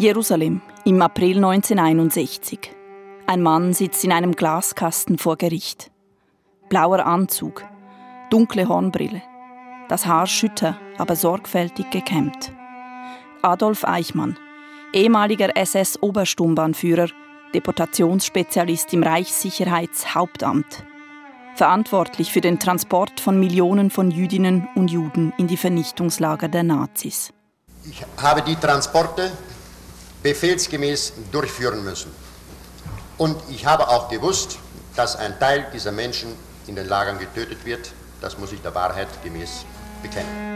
Jerusalem im April 1961. Ein Mann sitzt in einem Glaskasten vor Gericht. Blauer Anzug, dunkle Hornbrille, das Haar schütter, aber sorgfältig gekämmt. Adolf Eichmann, ehemaliger SS-Obersturmbahnführer, Deportationsspezialist im Reichssicherheitshauptamt, verantwortlich für den Transport von Millionen von Jüdinnen und Juden in die Vernichtungslager der Nazis. Ich habe die Transporte befehlsgemäß durchführen müssen. Und ich habe auch gewusst, dass ein Teil dieser Menschen in den Lagern getötet wird. Das muss ich der Wahrheit gemäß bekennen.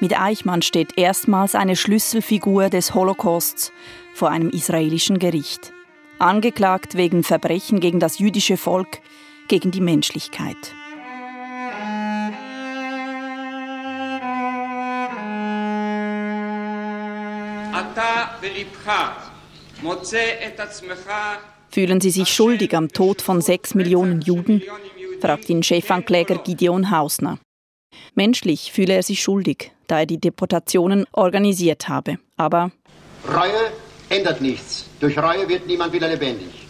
Mit Eichmann steht erstmals eine Schlüsselfigur des Holocausts vor einem israelischen Gericht. Angeklagt wegen Verbrechen gegen das jüdische Volk, gegen die Menschlichkeit. Fühlen Sie sich schuldig am Tod von sechs Millionen Juden? fragt ihn Chefankläger Gideon Hausner. Menschlich fühle er sich schuldig, da er die Deportationen organisiert habe. Aber Reue ändert nichts. Durch Reue wird niemand wieder lebendig.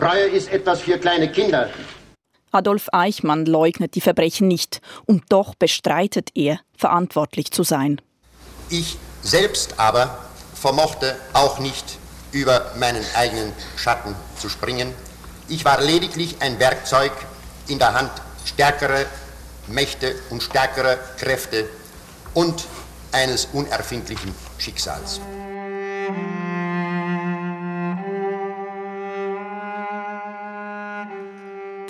Reue ist etwas für kleine Kinder. Adolf Eichmann leugnet die Verbrechen nicht und doch bestreitet er, verantwortlich zu sein. Ich selbst aber vermochte auch nicht über meinen eigenen Schatten zu springen. Ich war lediglich ein Werkzeug in der Hand stärkerer Mächte und stärkerer Kräfte und eines unerfindlichen Schicksals.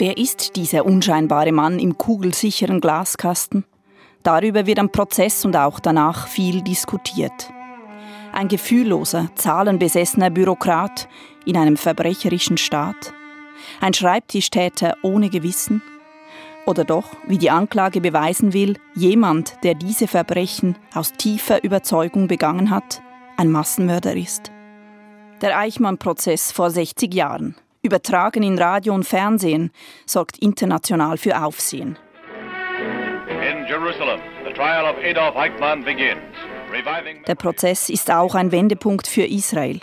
Wer ist dieser unscheinbare Mann im kugelsicheren Glaskasten? Darüber wird am Prozess und auch danach viel diskutiert. Ein gefühlloser, zahlenbesessener Bürokrat in einem verbrecherischen Staat? Ein Schreibtischtäter ohne Gewissen? Oder doch, wie die Anklage beweisen will, jemand, der diese Verbrechen aus tiefer Überzeugung begangen hat, ein Massenmörder ist? Der Eichmann-Prozess vor 60 Jahren, übertragen in Radio und Fernsehen, sorgt international für Aufsehen. In Jerusalem, the trial of Adolf Eichmann begins. Der Prozess ist auch ein Wendepunkt für Israel.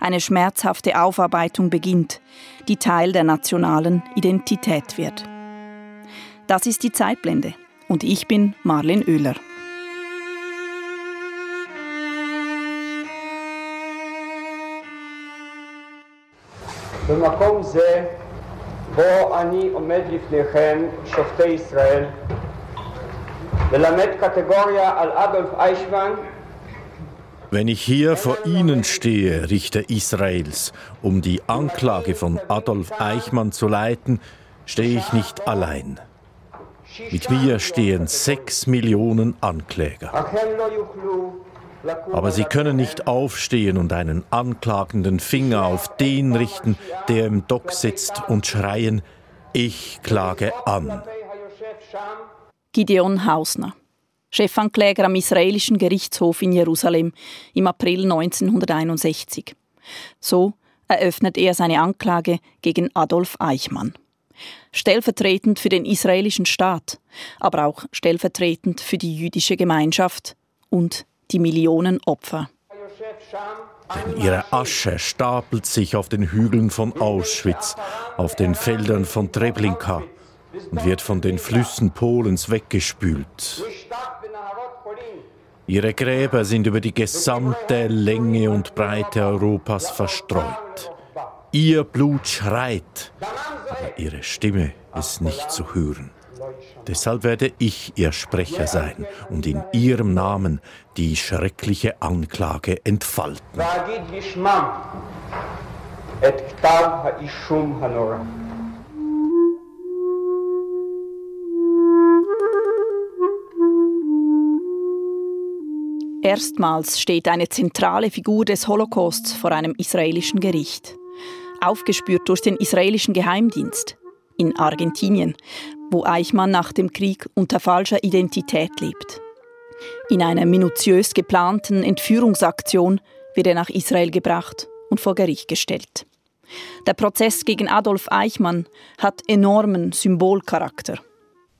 Eine schmerzhafte Aufarbeitung beginnt, die Teil der nationalen Identität wird. Das ist die Zeitblende und ich bin Marlin Oehler. במקום זה בו אני עומד לפניכם, שופטי ישראל, ללמד קטגוריה על אדולף איישמן Wenn ich hier vor Ihnen stehe, Richter Israels, um die Anklage von Adolf Eichmann zu leiten, stehe ich nicht allein. Mit mir stehen sechs Millionen Ankläger. Aber sie können nicht aufstehen und einen anklagenden Finger auf den richten, der im Dock sitzt, und schreien, ich klage an. Gideon Hausner, Chefankläger am israelischen Gerichtshof in Jerusalem im April 1961. So eröffnet er seine Anklage gegen Adolf Eichmann. Stellvertretend für den israelischen Staat, aber auch stellvertretend für die jüdische Gemeinschaft und die Millionen Opfer. Ihre Asche stapelt sich auf den Hügeln von Auschwitz, auf den Feldern von Treblinka wird von den Flüssen Polens weggespült. Ihre Gräber sind über die gesamte Länge und Breite Europas verstreut. Ihr Blut schreit, aber ihre Stimme ist nicht zu hören. Deshalb werde ich ihr Sprecher sein und in ihrem Namen die schreckliche Anklage entfalten. Erstmals steht eine zentrale Figur des Holocausts vor einem israelischen Gericht. Aufgespürt durch den israelischen Geheimdienst in Argentinien, wo Eichmann nach dem Krieg unter falscher Identität lebt. In einer minutiös geplanten Entführungsaktion wird er nach Israel gebracht und vor Gericht gestellt. Der Prozess gegen Adolf Eichmann hat enormen Symbolcharakter.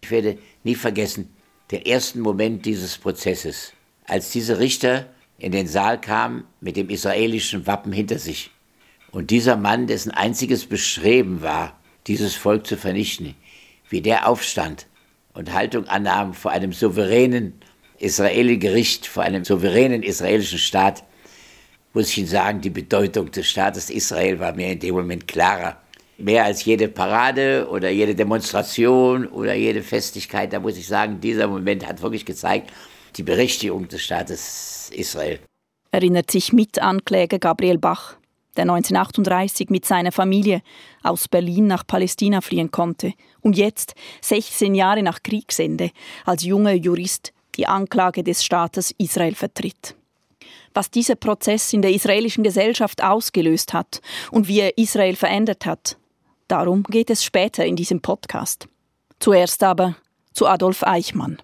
Ich werde nie vergessen, den ersten Moment dieses Prozesses, als diese Richter in den Saal kamen mit dem israelischen Wappen hinter sich. Und dieser Mann, dessen einziges Bestreben war, dieses Volk zu vernichten, wie der aufstand und Haltung annahm vor einem souveränen Israeli-Gericht, vor einem souveränen israelischen Staat, muss ich Ihnen sagen, die Bedeutung des Staates Israel war mir in dem Moment klarer. Mehr als jede Parade oder jede Demonstration oder jede Festigkeit, da muss ich sagen, dieser Moment hat wirklich gezeigt, die Berechtigung des Staates Israel. Erinnert sich Mitankläger Gabriel Bach, der 1938 mit seiner Familie aus Berlin nach Palästina fliehen konnte und jetzt, 16 Jahre nach Kriegsende, als junger Jurist die Anklage des Staates Israel vertritt. Was dieser Prozess in der israelischen Gesellschaft ausgelöst hat und wie er Israel verändert hat, darum geht es später in diesem Podcast. Zuerst aber zu Adolf Eichmann.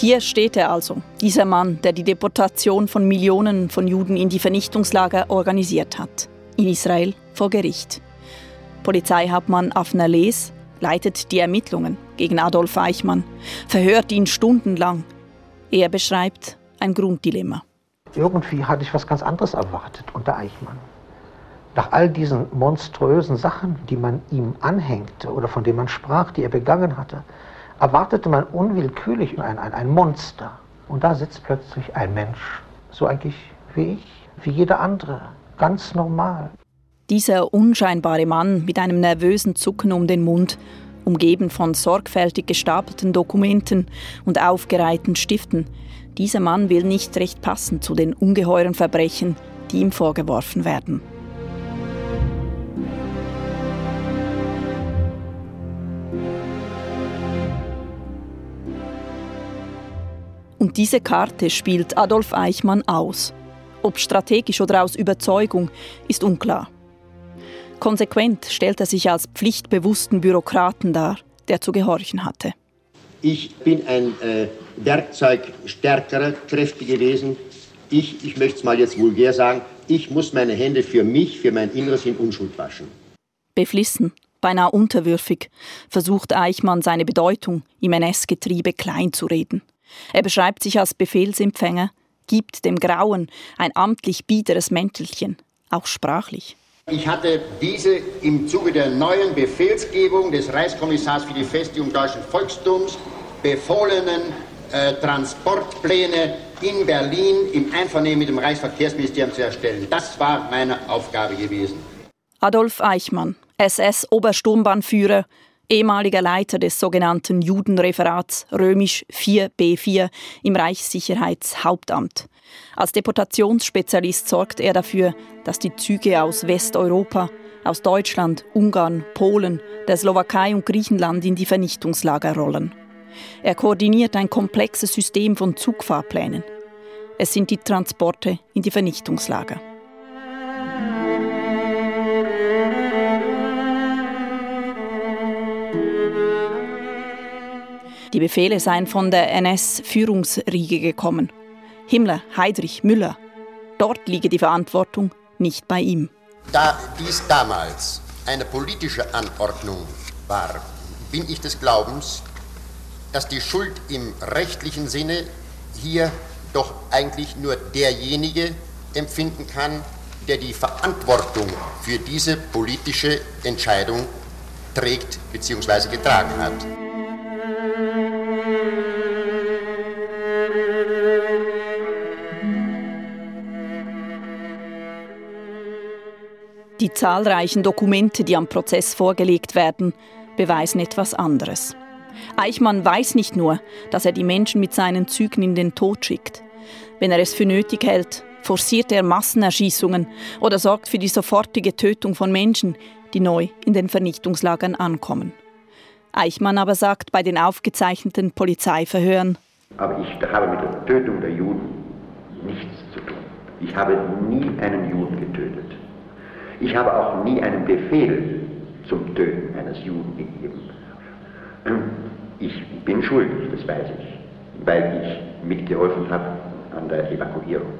Hier steht er also, dieser Mann, der die Deportation von Millionen von Juden in die Vernichtungslager organisiert hat. In Israel vor Gericht. Polizeihauptmann Afner Les leitet die Ermittlungen gegen Adolf Eichmann, verhört ihn stundenlang. Er beschreibt ein Grunddilemma. Irgendwie hatte ich was ganz anderes erwartet unter Eichmann. Nach all diesen monströsen Sachen, die man ihm anhängte oder von denen man sprach, die er begangen hatte, erwartete man unwillkürlich ein, ein, ein Monster. Und da sitzt plötzlich ein Mensch, so eigentlich wie ich, wie jeder andere, ganz normal. Dieser unscheinbare Mann mit einem nervösen Zucken um den Mund, umgeben von sorgfältig gestapelten Dokumenten und aufgereihten Stiften, dieser Mann will nicht recht passen zu den ungeheuren Verbrechen, die ihm vorgeworfen werden. Und diese Karte spielt Adolf Eichmann aus. Ob strategisch oder aus Überzeugung, ist unklar. Konsequent stellt er sich als pflichtbewussten Bürokraten dar, der zu gehorchen hatte. Ich bin ein äh, Werkzeug stärkerer Kräfte gewesen. Ich, ich möchte es mal jetzt vulgär sagen, ich muss meine Hände für mich, für mein Inneres in Unschuld waschen. Beflissen, beinahe unterwürfig, versucht Eichmann seine Bedeutung im NS-Getriebe kleinzureden. Er beschreibt sich als Befehlsempfänger, gibt dem Grauen ein amtlich biederes Mäntelchen, auch sprachlich. Ich hatte diese im Zuge der neuen Befehlsgebung des Reichskommissars für die Festigung deutschen Volkstums befohlenen äh, Transportpläne in Berlin im Einvernehmen mit dem Reichsverkehrsministerium zu erstellen. Das war meine Aufgabe gewesen. Adolf Eichmann, SS-Obersturmbahnführer, ehemaliger Leiter des sogenannten Judenreferats römisch 4b4 im Reichssicherheitshauptamt. Als Deportationsspezialist sorgt er dafür, dass die Züge aus Westeuropa, aus Deutschland, Ungarn, Polen, der Slowakei und Griechenland in die Vernichtungslager rollen. Er koordiniert ein komplexes System von Zugfahrplänen. Es sind die Transporte in die Vernichtungslager. Die Befehle seien von der NS-Führungsriege gekommen. Himmler, Heydrich, Müller. Dort liege die Verantwortung nicht bei ihm. Da dies damals eine politische Anordnung war, bin ich des Glaubens, dass die Schuld im rechtlichen Sinne hier doch eigentlich nur derjenige empfinden kann, der die Verantwortung für diese politische Entscheidung trägt bzw. getragen hat. Die zahlreichen Dokumente, die am Prozess vorgelegt werden, beweisen etwas anderes. Eichmann weiß nicht nur, dass er die Menschen mit seinen Zügen in den Tod schickt. Wenn er es für nötig hält, forciert er Massenerschießungen oder sorgt für die sofortige Tötung von Menschen, die neu in den Vernichtungslagern ankommen. Eichmann aber sagt bei den aufgezeichneten Polizeiverhören, aber ich habe mit der Tötung der Juden nichts zu tun. Ich habe nie einen Juden getötet. Ich habe auch nie einen Befehl zum Töten eines Juden gegeben. Ich bin schuldig, das weiß ich, weil ich mitgeholfen habe an der Evakuierung.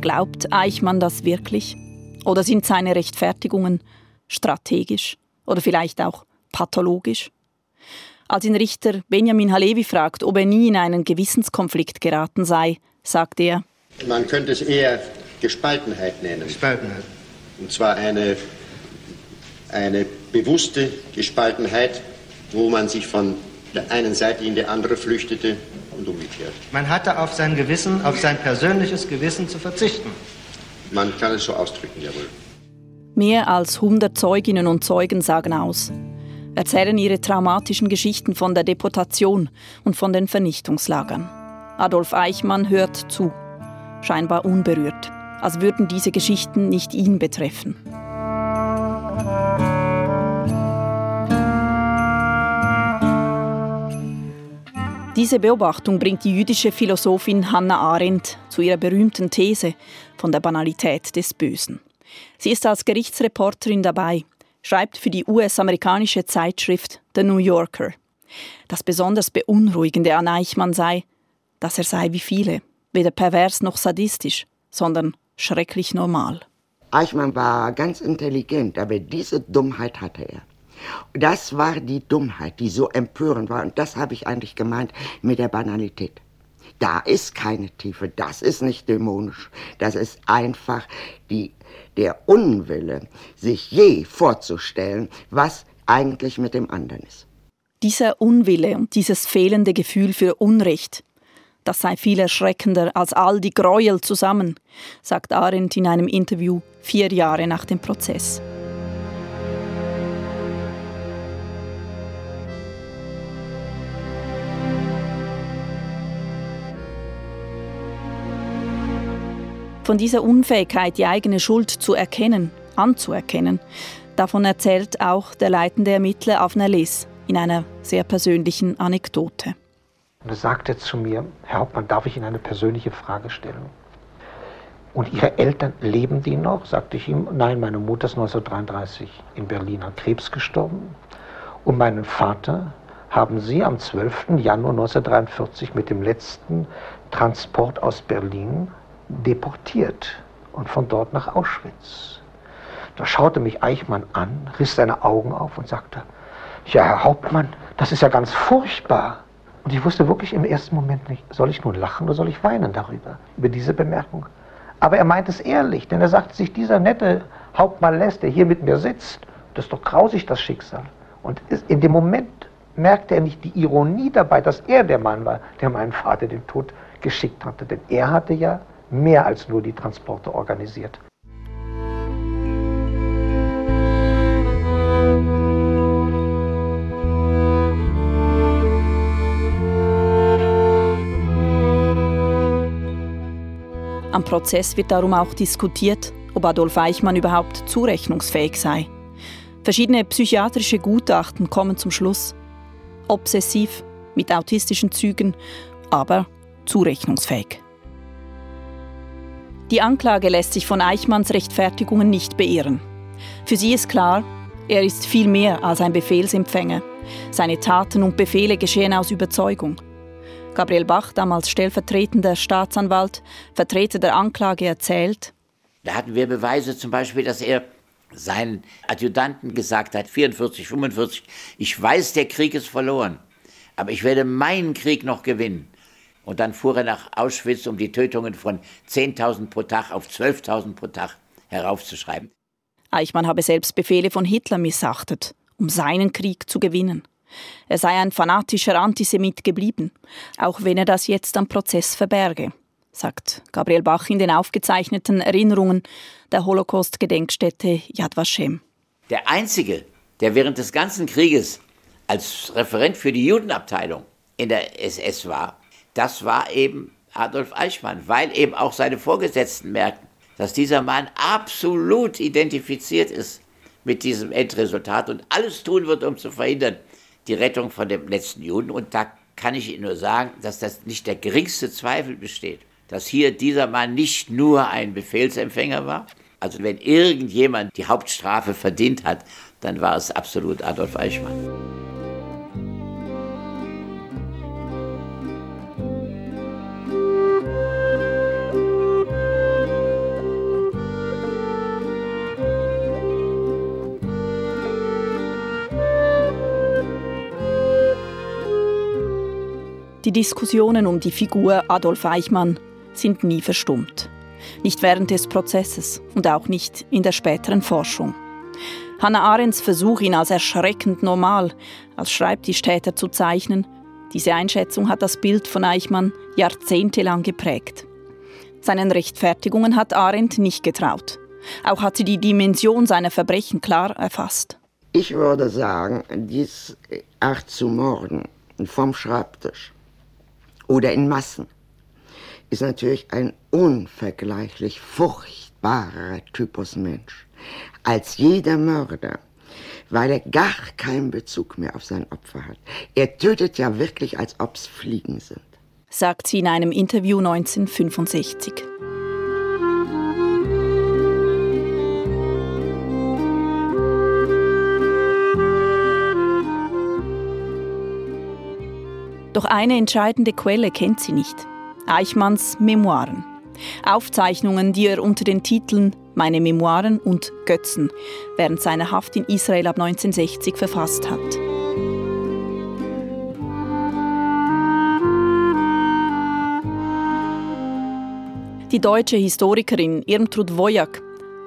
Glaubt Eichmann das wirklich? Oder sind seine Rechtfertigungen strategisch oder vielleicht auch pathologisch? Als ihn Richter Benjamin Halevi fragt, ob er nie in einen Gewissenskonflikt geraten sei, sagt er, Man könnte es eher Gespaltenheit nennen. Gespaltenheit. Und zwar eine, eine bewusste Gespaltenheit, wo man sich von der einen Seite in die andere flüchtete und umgekehrt. Man hatte auf sein Gewissen, auf sein persönliches Gewissen zu verzichten. Man kann es so ausdrücken, jawohl. Mehr als 100 Zeuginnen und Zeugen sagen aus, erzählen ihre traumatischen Geschichten von der Deportation und von den Vernichtungslagern. Adolf Eichmann hört zu, scheinbar unberührt, als würden diese Geschichten nicht ihn betreffen. Diese Beobachtung bringt die jüdische Philosophin Hannah Arendt zu ihrer berühmten These von der Banalität des Bösen. Sie ist als Gerichtsreporterin dabei, schreibt für die US-amerikanische Zeitschrift The New Yorker. Das besonders Beunruhigende an Eichmann sei, dass er sei wie viele, weder pervers noch sadistisch, sondern schrecklich normal. Eichmann war ganz intelligent, aber diese Dummheit hatte er. Das war die Dummheit, die so empörend war. Und das habe ich eigentlich gemeint mit der Banalität. Da ist keine Tiefe, das ist nicht dämonisch. Das ist einfach die, der Unwille, sich je vorzustellen, was eigentlich mit dem anderen ist. Dieser Unwille und dieses fehlende Gefühl für Unrecht, das sei viel erschreckender als all die Gräuel zusammen, sagt Arendt in einem Interview vier Jahre nach dem Prozess. Von dieser Unfähigkeit, die eigene Schuld zu erkennen, anzuerkennen, davon erzählt auch der leitende Ermittler Avner Liss in einer sehr persönlichen Anekdote. Und er sagte zu mir, Herr Hauptmann, darf ich Ihnen eine persönliche Frage stellen? Und Ihre Eltern, leben die noch? Sagte ich ihm, nein, meine Mutter ist 1933 in Berlin an Krebs gestorben. Und meinen Vater haben Sie am 12. Januar 1943 mit dem letzten Transport aus Berlin deportiert und von dort nach Auschwitz. Da schaute mich Eichmann an, riss seine Augen auf und sagte, ja, Herr Hauptmann, das ist ja ganz furchtbar. Und ich wusste wirklich im ersten Moment nicht, soll ich nun lachen oder soll ich weinen darüber, über diese Bemerkung. Aber er meint es ehrlich, denn er sagt sich, dieser nette Hauptmann Les, der hier mit mir sitzt, das ist doch grausig, das Schicksal. Und in dem Moment merkte er nicht die Ironie dabei, dass er der Mann war, der meinen Vater den Tod geschickt hatte. Denn er hatte ja mehr als nur die Transporte organisiert. Am Prozess wird darum auch diskutiert, ob Adolf Eichmann überhaupt zurechnungsfähig sei. Verschiedene psychiatrische Gutachten kommen zum Schluss. Obsessiv, mit autistischen Zügen, aber zurechnungsfähig. Die Anklage lässt sich von Eichmanns Rechtfertigungen nicht beirren. Für sie ist klar, er ist viel mehr als ein Befehlsempfänger. Seine Taten und Befehle geschehen aus Überzeugung. Gabriel Bach, damals stellvertretender Staatsanwalt, Vertreter der Anklage, erzählt. Da hatten wir Beweise zum Beispiel, dass er seinen Adjutanten gesagt hat, 44, 45, ich weiß, der Krieg ist verloren, aber ich werde meinen Krieg noch gewinnen. Und dann fuhr er nach Auschwitz, um die Tötungen von 10.000 pro Tag auf 12.000 pro Tag heraufzuschreiben. Eichmann habe selbst Befehle von Hitler missachtet, um seinen Krieg zu gewinnen. Er sei ein fanatischer Antisemit geblieben, auch wenn er das jetzt am Prozess verberge, sagt Gabriel Bach in den aufgezeichneten Erinnerungen der Holocaust-Gedenkstätte Yad Vashem. Der Einzige, der während des ganzen Krieges als Referent für die Judenabteilung in der SS war, das war eben Adolf Eichmann, weil eben auch seine Vorgesetzten merkten, dass dieser Mann absolut identifiziert ist mit diesem Endresultat und alles tun wird, um zu verhindern, die Rettung von dem letzten Juden. Und da kann ich Ihnen nur sagen, dass das nicht der geringste Zweifel besteht, dass hier dieser Mann nicht nur ein Befehlsempfänger war. Also wenn irgendjemand die Hauptstrafe verdient hat, dann war es absolut Adolf Eichmann. Die Diskussionen um die Figur Adolf Eichmann sind nie verstummt. Nicht während des Prozesses und auch nicht in der späteren Forschung. Hannah Arendts Versuch, ihn als erschreckend normal, als Schreibtischtäter zu zeichnen, diese Einschätzung hat das Bild von Eichmann jahrzehntelang geprägt. Seinen Rechtfertigungen hat Arendt nicht getraut. Auch hat sie die Dimension seiner Verbrechen klar erfasst. Ich würde sagen, dies Art zu morden vom Schreibtisch oder in Massen ist natürlich ein unvergleichlich furchtbarer Typus Mensch als jeder Mörder, weil er gar keinen Bezug mehr auf sein Opfer hat. Er tötet ja wirklich, als ob es Fliegen sind. Sagt sie in einem Interview 1965. Doch eine entscheidende Quelle kennt sie nicht. Eichmanns Memoiren. Aufzeichnungen, die er unter den Titeln Meine Memoiren und Götzen während seiner Haft in Israel ab 1960 verfasst hat. Die deutsche Historikerin Irmtrud Wojak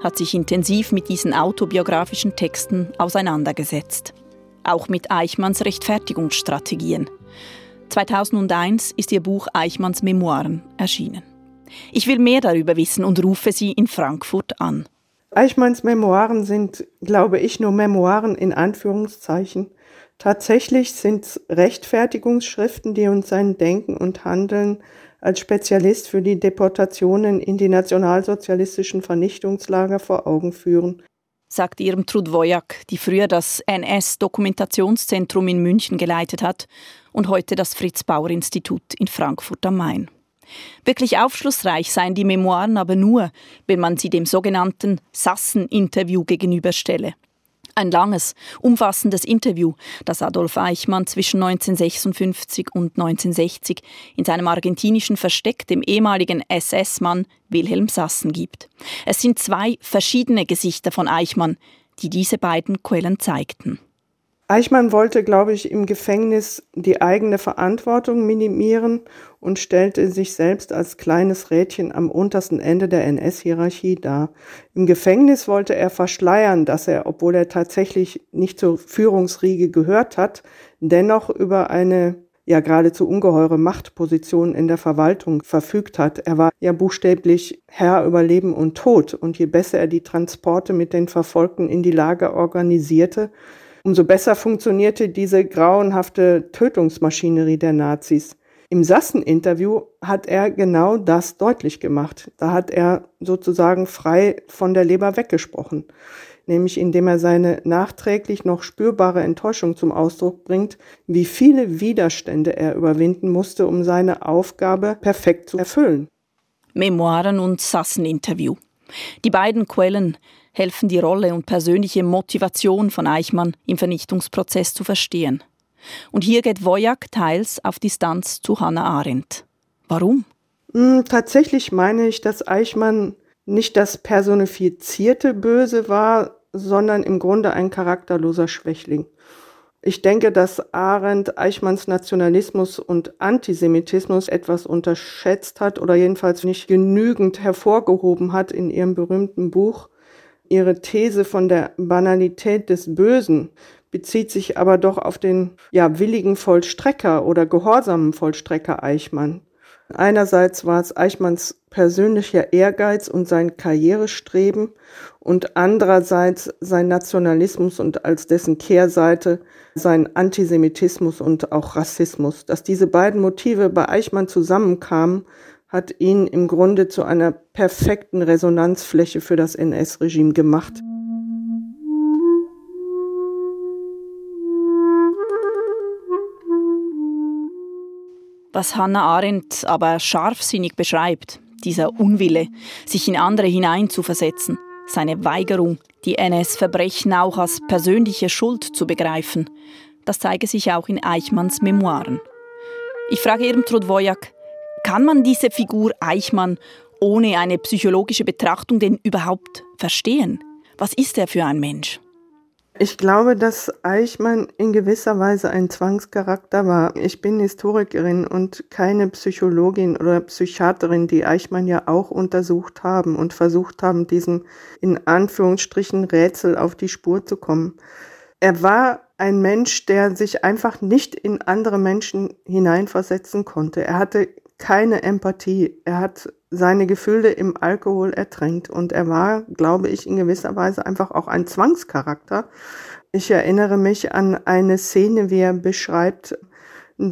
hat sich intensiv mit diesen autobiografischen Texten auseinandergesetzt. Auch mit Eichmanns Rechtfertigungsstrategien. 2001 ist ihr Buch Eichmanns Memoiren erschienen. Ich will mehr darüber wissen und rufe sie in Frankfurt an. Eichmanns Memoiren sind, glaube ich, nur Memoiren in Anführungszeichen. Tatsächlich sind es Rechtfertigungsschriften, die uns sein Denken und Handeln als Spezialist für die Deportationen in die nationalsozialistischen Vernichtungslager vor Augen führen sagt ihrem Trudvojak, die früher das NS-Dokumentationszentrum in München geleitet hat und heute das Fritz-Bauer-Institut in Frankfurt am Main. Wirklich aufschlussreich seien die Memoiren aber nur, wenn man sie dem sogenannten Sassen-Interview gegenüberstelle. Ein langes, umfassendes Interview, das Adolf Eichmann zwischen 1956 und 1960 in seinem argentinischen Versteck dem ehemaligen SS-Mann Wilhelm Sassen gibt. Es sind zwei verschiedene Gesichter von Eichmann, die diese beiden Quellen zeigten. Eichmann wollte, glaube ich, im Gefängnis die eigene Verantwortung minimieren und stellte sich selbst als kleines Rädchen am untersten Ende der NS-Hierarchie dar. Im Gefängnis wollte er verschleiern, dass er, obwohl er tatsächlich nicht zur Führungsriege gehört hat, dennoch über eine ja geradezu ungeheure Machtposition in der Verwaltung verfügt hat. Er war ja buchstäblich Herr über Leben und Tod. Und je besser er die Transporte mit den Verfolgten in die Lager organisierte, Umso besser funktionierte diese grauenhafte Tötungsmaschinerie der Nazis. Im Sassen-Interview hat er genau das deutlich gemacht. Da hat er sozusagen frei von der Leber weggesprochen, nämlich indem er seine nachträglich noch spürbare Enttäuschung zum Ausdruck bringt, wie viele Widerstände er überwinden musste, um seine Aufgabe perfekt zu erfüllen. Memoiren und Sassen-Interview. Die beiden Quellen helfen die Rolle und persönliche Motivation von Eichmann im Vernichtungsprozess zu verstehen. Und hier geht Wojak teils auf Distanz zu Hannah Arendt. Warum? Hm, tatsächlich meine ich, dass Eichmann nicht das personifizierte Böse war, sondern im Grunde ein charakterloser Schwächling. Ich denke, dass Arendt Eichmanns Nationalismus und Antisemitismus etwas unterschätzt hat oder jedenfalls nicht genügend hervorgehoben hat in ihrem berühmten Buch Ihre These von der Banalität des Bösen bezieht sich aber doch auf den ja, willigen Vollstrecker oder gehorsamen Vollstrecker Eichmann. Einerseits war es Eichmanns persönlicher Ehrgeiz und sein Karrierestreben und andererseits sein Nationalismus und als dessen Kehrseite sein Antisemitismus und auch Rassismus. Dass diese beiden Motive bei Eichmann zusammenkamen, hat ihn im Grunde zu einer perfekten Resonanzfläche für das NS-Regime gemacht. Was Hannah Arendt aber scharfsinnig beschreibt, dieser Unwille, sich in andere hineinzuversetzen, seine Weigerung, die NS-Verbrechen auch als persönliche Schuld zu begreifen, das zeige sich auch in Eichmanns Memoiren. Ich frage Irmtrud Wojak, kann man diese Figur Eichmann ohne eine psychologische Betrachtung denn überhaupt verstehen? Was ist er für ein Mensch? Ich glaube, dass Eichmann in gewisser Weise ein Zwangscharakter war. Ich bin Historikerin und keine Psychologin oder Psychiaterin, die Eichmann ja auch untersucht haben und versucht haben, diesem in Anführungsstrichen Rätsel auf die Spur zu kommen. Er war ein Mensch, der sich einfach nicht in andere Menschen hineinversetzen konnte. Er hatte keine Empathie. Er hat seine Gefühle im Alkohol ertränkt und er war, glaube ich, in gewisser Weise einfach auch ein Zwangscharakter. Ich erinnere mich an eine Szene, wie er beschreibt,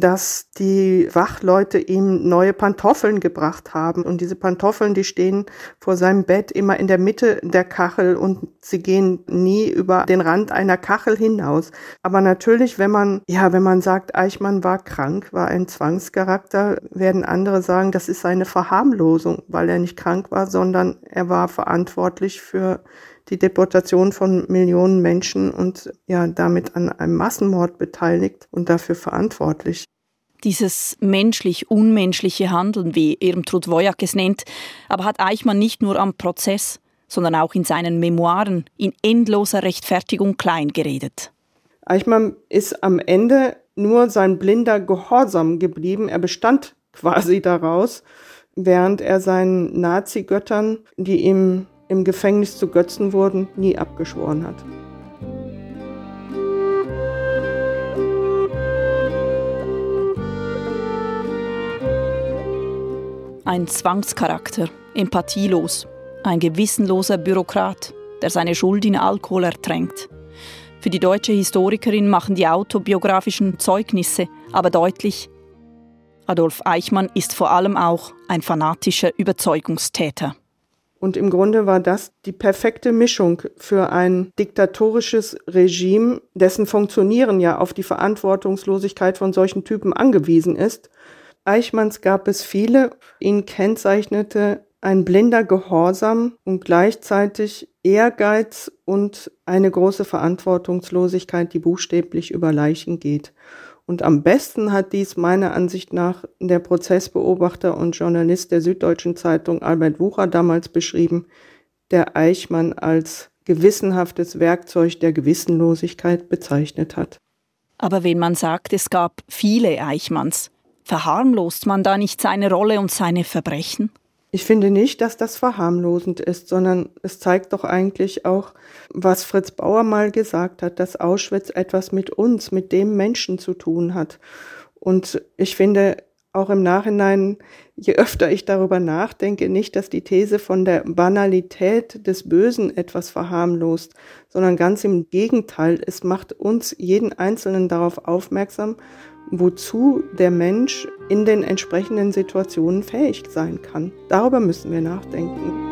dass die Wachleute ihm neue Pantoffeln gebracht haben. Und diese Pantoffeln, die stehen vor seinem Bett immer in der Mitte der Kachel und sie gehen nie über den Rand einer Kachel hinaus. Aber natürlich, wenn man, ja, wenn man sagt, Eichmann war krank, war ein Zwangscharakter, werden andere sagen, das ist eine Verharmlosung, weil er nicht krank war, sondern er war verantwortlich für die Deportation von Millionen Menschen und ja damit an einem Massenmord beteiligt und dafür verantwortlich. Dieses menschlich-unmenschliche Handeln, wie Irmtrud Wojak es nennt, aber hat Eichmann nicht nur am Prozess, sondern auch in seinen Memoiren in endloser Rechtfertigung kleingeredet. Eichmann ist am Ende nur sein blinder Gehorsam geblieben. Er bestand quasi daraus, während er seinen Nazi-Göttern, die ihm im Gefängnis zu Götzen wurden, nie abgeschworen hat. Ein Zwangscharakter, empathielos, ein gewissenloser Bürokrat, der seine Schuld in Alkohol ertränkt. Für die deutsche Historikerin machen die autobiografischen Zeugnisse aber deutlich, Adolf Eichmann ist vor allem auch ein fanatischer Überzeugungstäter. Und im Grunde war das die perfekte Mischung für ein diktatorisches Regime, dessen Funktionieren ja auf die Verantwortungslosigkeit von solchen Typen angewiesen ist. Eichmanns gab es viele, ihn kennzeichnete ein blinder Gehorsam und gleichzeitig Ehrgeiz und eine große Verantwortungslosigkeit, die buchstäblich über Leichen geht. Und am besten hat dies meiner Ansicht nach der Prozessbeobachter und Journalist der Süddeutschen Zeitung Albert Wucher damals beschrieben, der Eichmann als gewissenhaftes Werkzeug der Gewissenlosigkeit bezeichnet hat. Aber wenn man sagt, es gab viele Eichmanns, verharmlost man da nicht seine Rolle und seine Verbrechen? Ich finde nicht, dass das verharmlosend ist, sondern es zeigt doch eigentlich auch, was Fritz Bauer mal gesagt hat, dass Auschwitz etwas mit uns, mit dem Menschen zu tun hat. Und ich finde auch im Nachhinein, je öfter ich darüber nachdenke, nicht, dass die These von der Banalität des Bösen etwas verharmlost, sondern ganz im Gegenteil. Es macht uns jeden Einzelnen darauf aufmerksam, wozu der Mensch in den entsprechenden Situationen fähig sein kann. Darüber müssen wir nachdenken.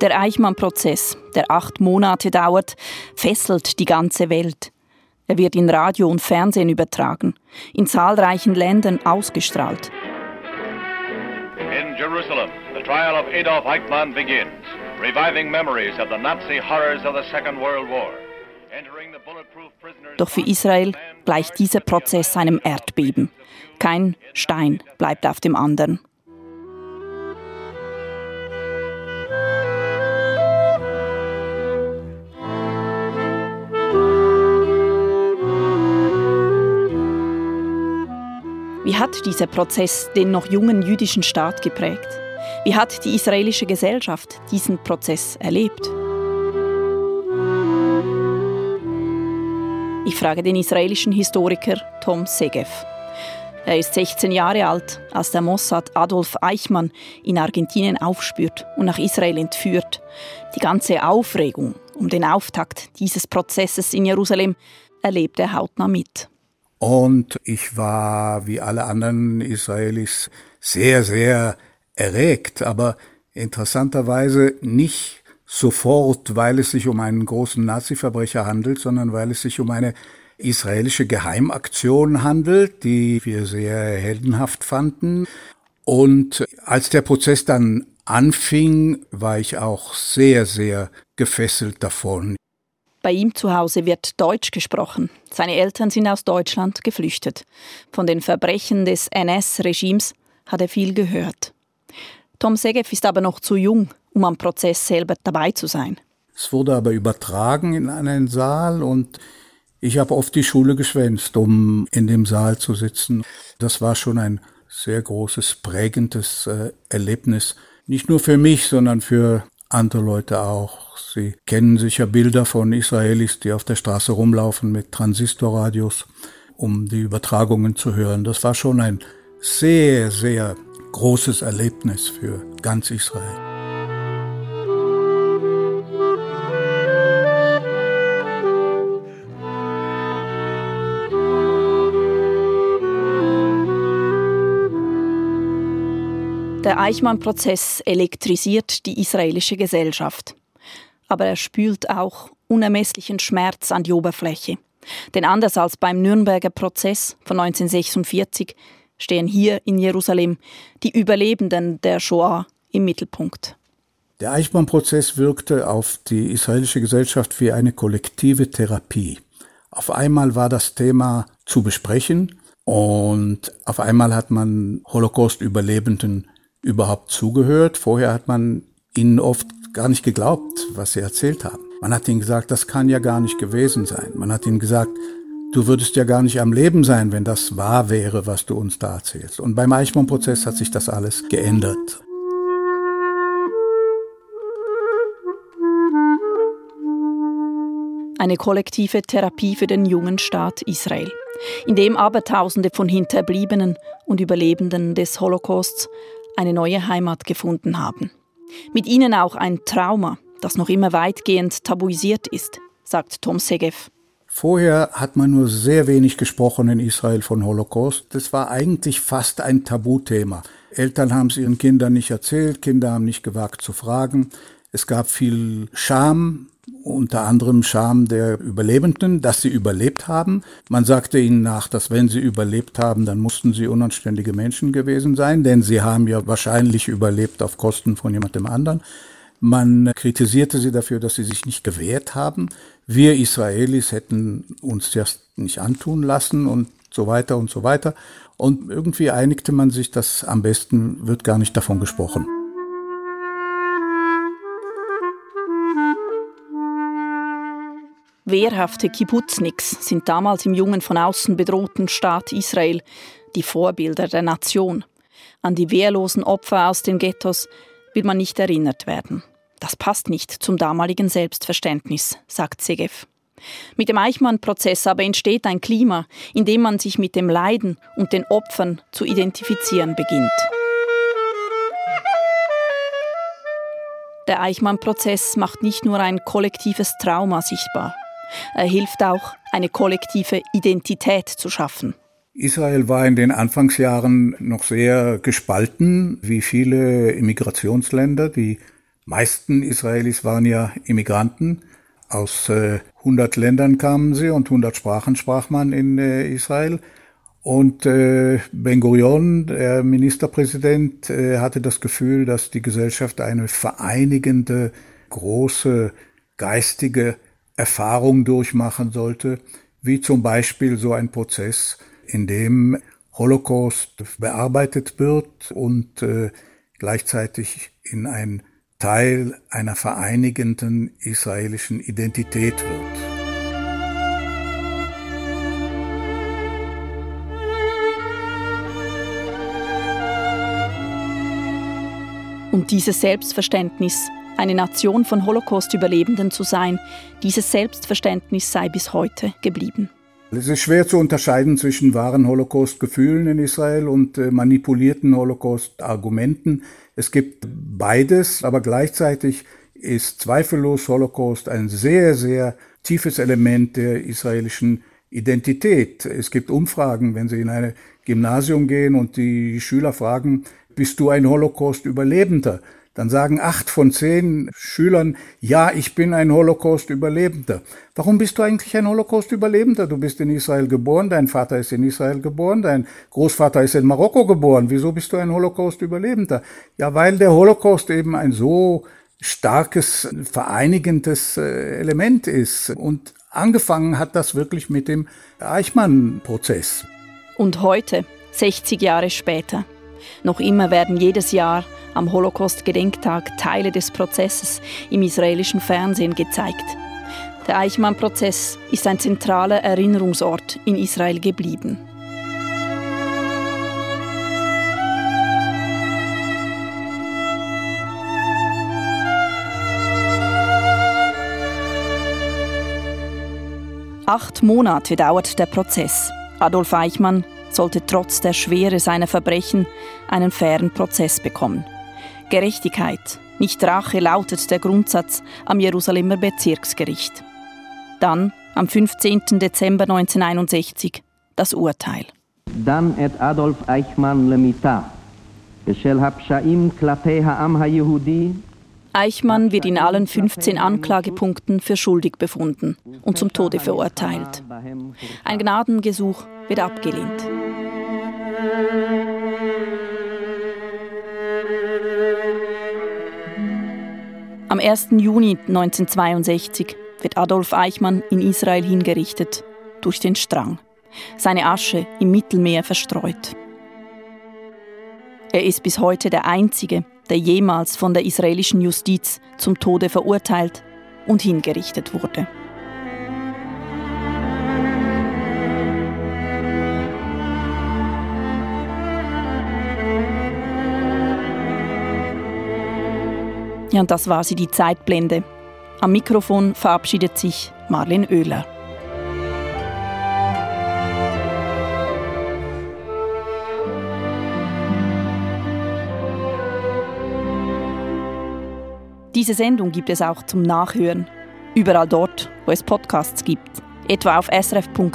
Der Eichmann-Prozess, der acht Monate dauert, fesselt die ganze Welt. Er wird in Radio und Fernsehen übertragen, in zahlreichen Ländern ausgestrahlt. In Jerusalem, the trial of Adolf Eichmann begins, reviving memories of the Nazi horrors of the Second World War. Doch für Israel gleicht dieser Prozess einem Erdbeben. Kein Stein bleibt auf dem anderen. Wie hat dieser Prozess den noch jungen jüdischen Staat geprägt? Wie hat die israelische Gesellschaft diesen Prozess erlebt? Ich frage den israelischen Historiker Tom Segev. Er ist 16 Jahre alt, als der Mossad Adolf Eichmann in Argentinien aufspürt und nach Israel entführt. Die ganze Aufregung um den Auftakt dieses Prozesses in Jerusalem erlebt er hautnah mit. Und ich war, wie alle anderen Israelis, sehr, sehr erregt, aber interessanterweise nicht sofort, weil es sich um einen großen Nazi-Verbrecher handelt, sondern weil es sich um eine israelische Geheimaktion handelt, die wir sehr heldenhaft fanden. Und als der Prozess dann anfing, war ich auch sehr, sehr gefesselt davon. Bei ihm zu Hause wird Deutsch gesprochen. Seine Eltern sind aus Deutschland geflüchtet. Von den Verbrechen des NS-Regimes hat er viel gehört. Tom Segev ist aber noch zu jung, um am Prozess selber dabei zu sein. Es wurde aber übertragen in einen Saal und ich habe oft die Schule geschwänzt, um in dem Saal zu sitzen. Das war schon ein sehr großes, prägendes äh, Erlebnis. Nicht nur für mich, sondern für andere Leute auch. Sie kennen sicher Bilder von Israelis, die auf der Straße rumlaufen mit Transistorradios, um die Übertragungen zu hören. Das war schon ein sehr, sehr großes Erlebnis für ganz Israel. Der Eichmann-Prozess elektrisiert die israelische Gesellschaft. Aber er spült auch unermesslichen Schmerz an die Oberfläche. Denn anders als beim Nürnberger Prozess von 1946 stehen hier in Jerusalem die Überlebenden der Shoah im Mittelpunkt. Der Eichmann-Prozess wirkte auf die israelische Gesellschaft wie eine kollektive Therapie. Auf einmal war das Thema zu besprechen und auf einmal hat man Holocaust-Überlebenden überhaupt zugehört. Vorher hat man ihnen oft gar nicht geglaubt, was sie erzählt haben. Man hat ihnen gesagt, das kann ja gar nicht gewesen sein. Man hat ihnen gesagt, du würdest ja gar nicht am Leben sein, wenn das wahr wäre, was du uns da erzählst. Und beim Eichmann-Prozess hat sich das alles geändert. Eine kollektive Therapie für den jungen Staat Israel, in dem Abertausende von Hinterbliebenen und Überlebenden des Holocausts eine neue Heimat gefunden haben. Mit ihnen auch ein Trauma, das noch immer weitgehend tabuisiert ist, sagt Tom Segev. Vorher hat man nur sehr wenig gesprochen in Israel von Holocaust. Das war eigentlich fast ein Tabuthema. Eltern haben es ihren Kindern nicht erzählt, Kinder haben nicht gewagt zu fragen. Es gab viel Scham, unter anderem Scham der Überlebenden, dass sie überlebt haben. Man sagte ihnen nach, dass wenn sie überlebt haben, dann mussten sie unanständige Menschen gewesen sein, denn sie haben ja wahrscheinlich überlebt auf Kosten von jemandem anderen. Man kritisierte sie dafür, dass sie sich nicht gewehrt haben. Wir Israelis hätten uns das nicht antun lassen und so weiter und so weiter. Und irgendwie einigte man sich, dass am besten wird gar nicht davon gesprochen. Wehrhafte Kibbutzniks sind damals im jungen von außen bedrohten Staat Israel die Vorbilder der Nation. An die wehrlosen Opfer aus den Ghettos will man nicht erinnert werden. Das passt nicht zum damaligen Selbstverständnis, sagt Segev. Mit dem Eichmann-Prozess aber entsteht ein Klima, in dem man sich mit dem Leiden und den Opfern zu identifizieren beginnt. Der Eichmann-Prozess macht nicht nur ein kollektives Trauma sichtbar. Er hilft auch, eine kollektive Identität zu schaffen. Israel war in den Anfangsjahren noch sehr gespalten, wie viele Immigrationsländer. Die meisten Israelis waren ja Immigranten. Aus äh, 100 Ländern kamen sie und 100 Sprachen sprach man in äh, Israel. Und äh, Ben Gurion, der Ministerpräsident, äh, hatte das Gefühl, dass die Gesellschaft eine vereinigende, große geistige Erfahrung durchmachen sollte, wie zum Beispiel so ein Prozess, in dem Holocaust bearbeitet wird und äh, gleichzeitig in ein Teil einer vereinigenden israelischen Identität wird. Und dieses Selbstverständnis eine Nation von Holocaust-Überlebenden zu sein, dieses Selbstverständnis sei bis heute geblieben. Es ist schwer zu unterscheiden zwischen wahren Holocaust-Gefühlen in Israel und äh, manipulierten Holocaust-Argumenten. Es gibt beides, aber gleichzeitig ist zweifellos Holocaust ein sehr, sehr tiefes Element der israelischen Identität. Es gibt Umfragen, wenn Sie in ein Gymnasium gehen und die Schüler fragen, bist du ein Holocaust-Überlebender? Dann sagen acht von zehn Schülern, ja, ich bin ein Holocaust-Überlebender. Warum bist du eigentlich ein Holocaust-Überlebender? Du bist in Israel geboren, dein Vater ist in Israel geboren, dein Großvater ist in Marokko geboren. Wieso bist du ein Holocaust-Überlebender? Ja, weil der Holocaust eben ein so starkes, vereinigendes äh, Element ist. Und angefangen hat das wirklich mit dem Eichmann-Prozess. Und heute, 60 Jahre später, noch immer werden jedes Jahr am Holocaust-Gedenktag Teile des Prozesses im israelischen Fernsehen gezeigt. Der Eichmann-Prozess ist ein zentraler Erinnerungsort in Israel geblieben. Acht Monate dauert der Prozess. Adolf Eichmann sollte trotz der Schwere seiner Verbrechen einen fairen Prozess bekommen. Gerechtigkeit, nicht Rache lautet der Grundsatz am Jerusalemer Bezirksgericht. Dann, am 15. Dezember 1961, das Urteil. דן את אדולף אייכמן למיתה בשל הפשעים כלפי העם היהודי Eichmann wird in allen 15 Anklagepunkten für schuldig befunden und zum Tode verurteilt. Ein Gnadengesuch wird abgelehnt. Am 1. Juni 1962 wird Adolf Eichmann in Israel hingerichtet, durch den Strang, seine Asche im Mittelmeer verstreut. Er ist bis heute der Einzige, der jemals von der israelischen Justiz zum Tode verurteilt und hingerichtet wurde. Ja, und das war sie, die Zeitblende. Am Mikrofon verabschiedet sich Marlene Oehler. Diese Sendung gibt es auch zum Nachhören. Überall dort, wo es Podcasts gibt. Etwa auf srf.ch-audio.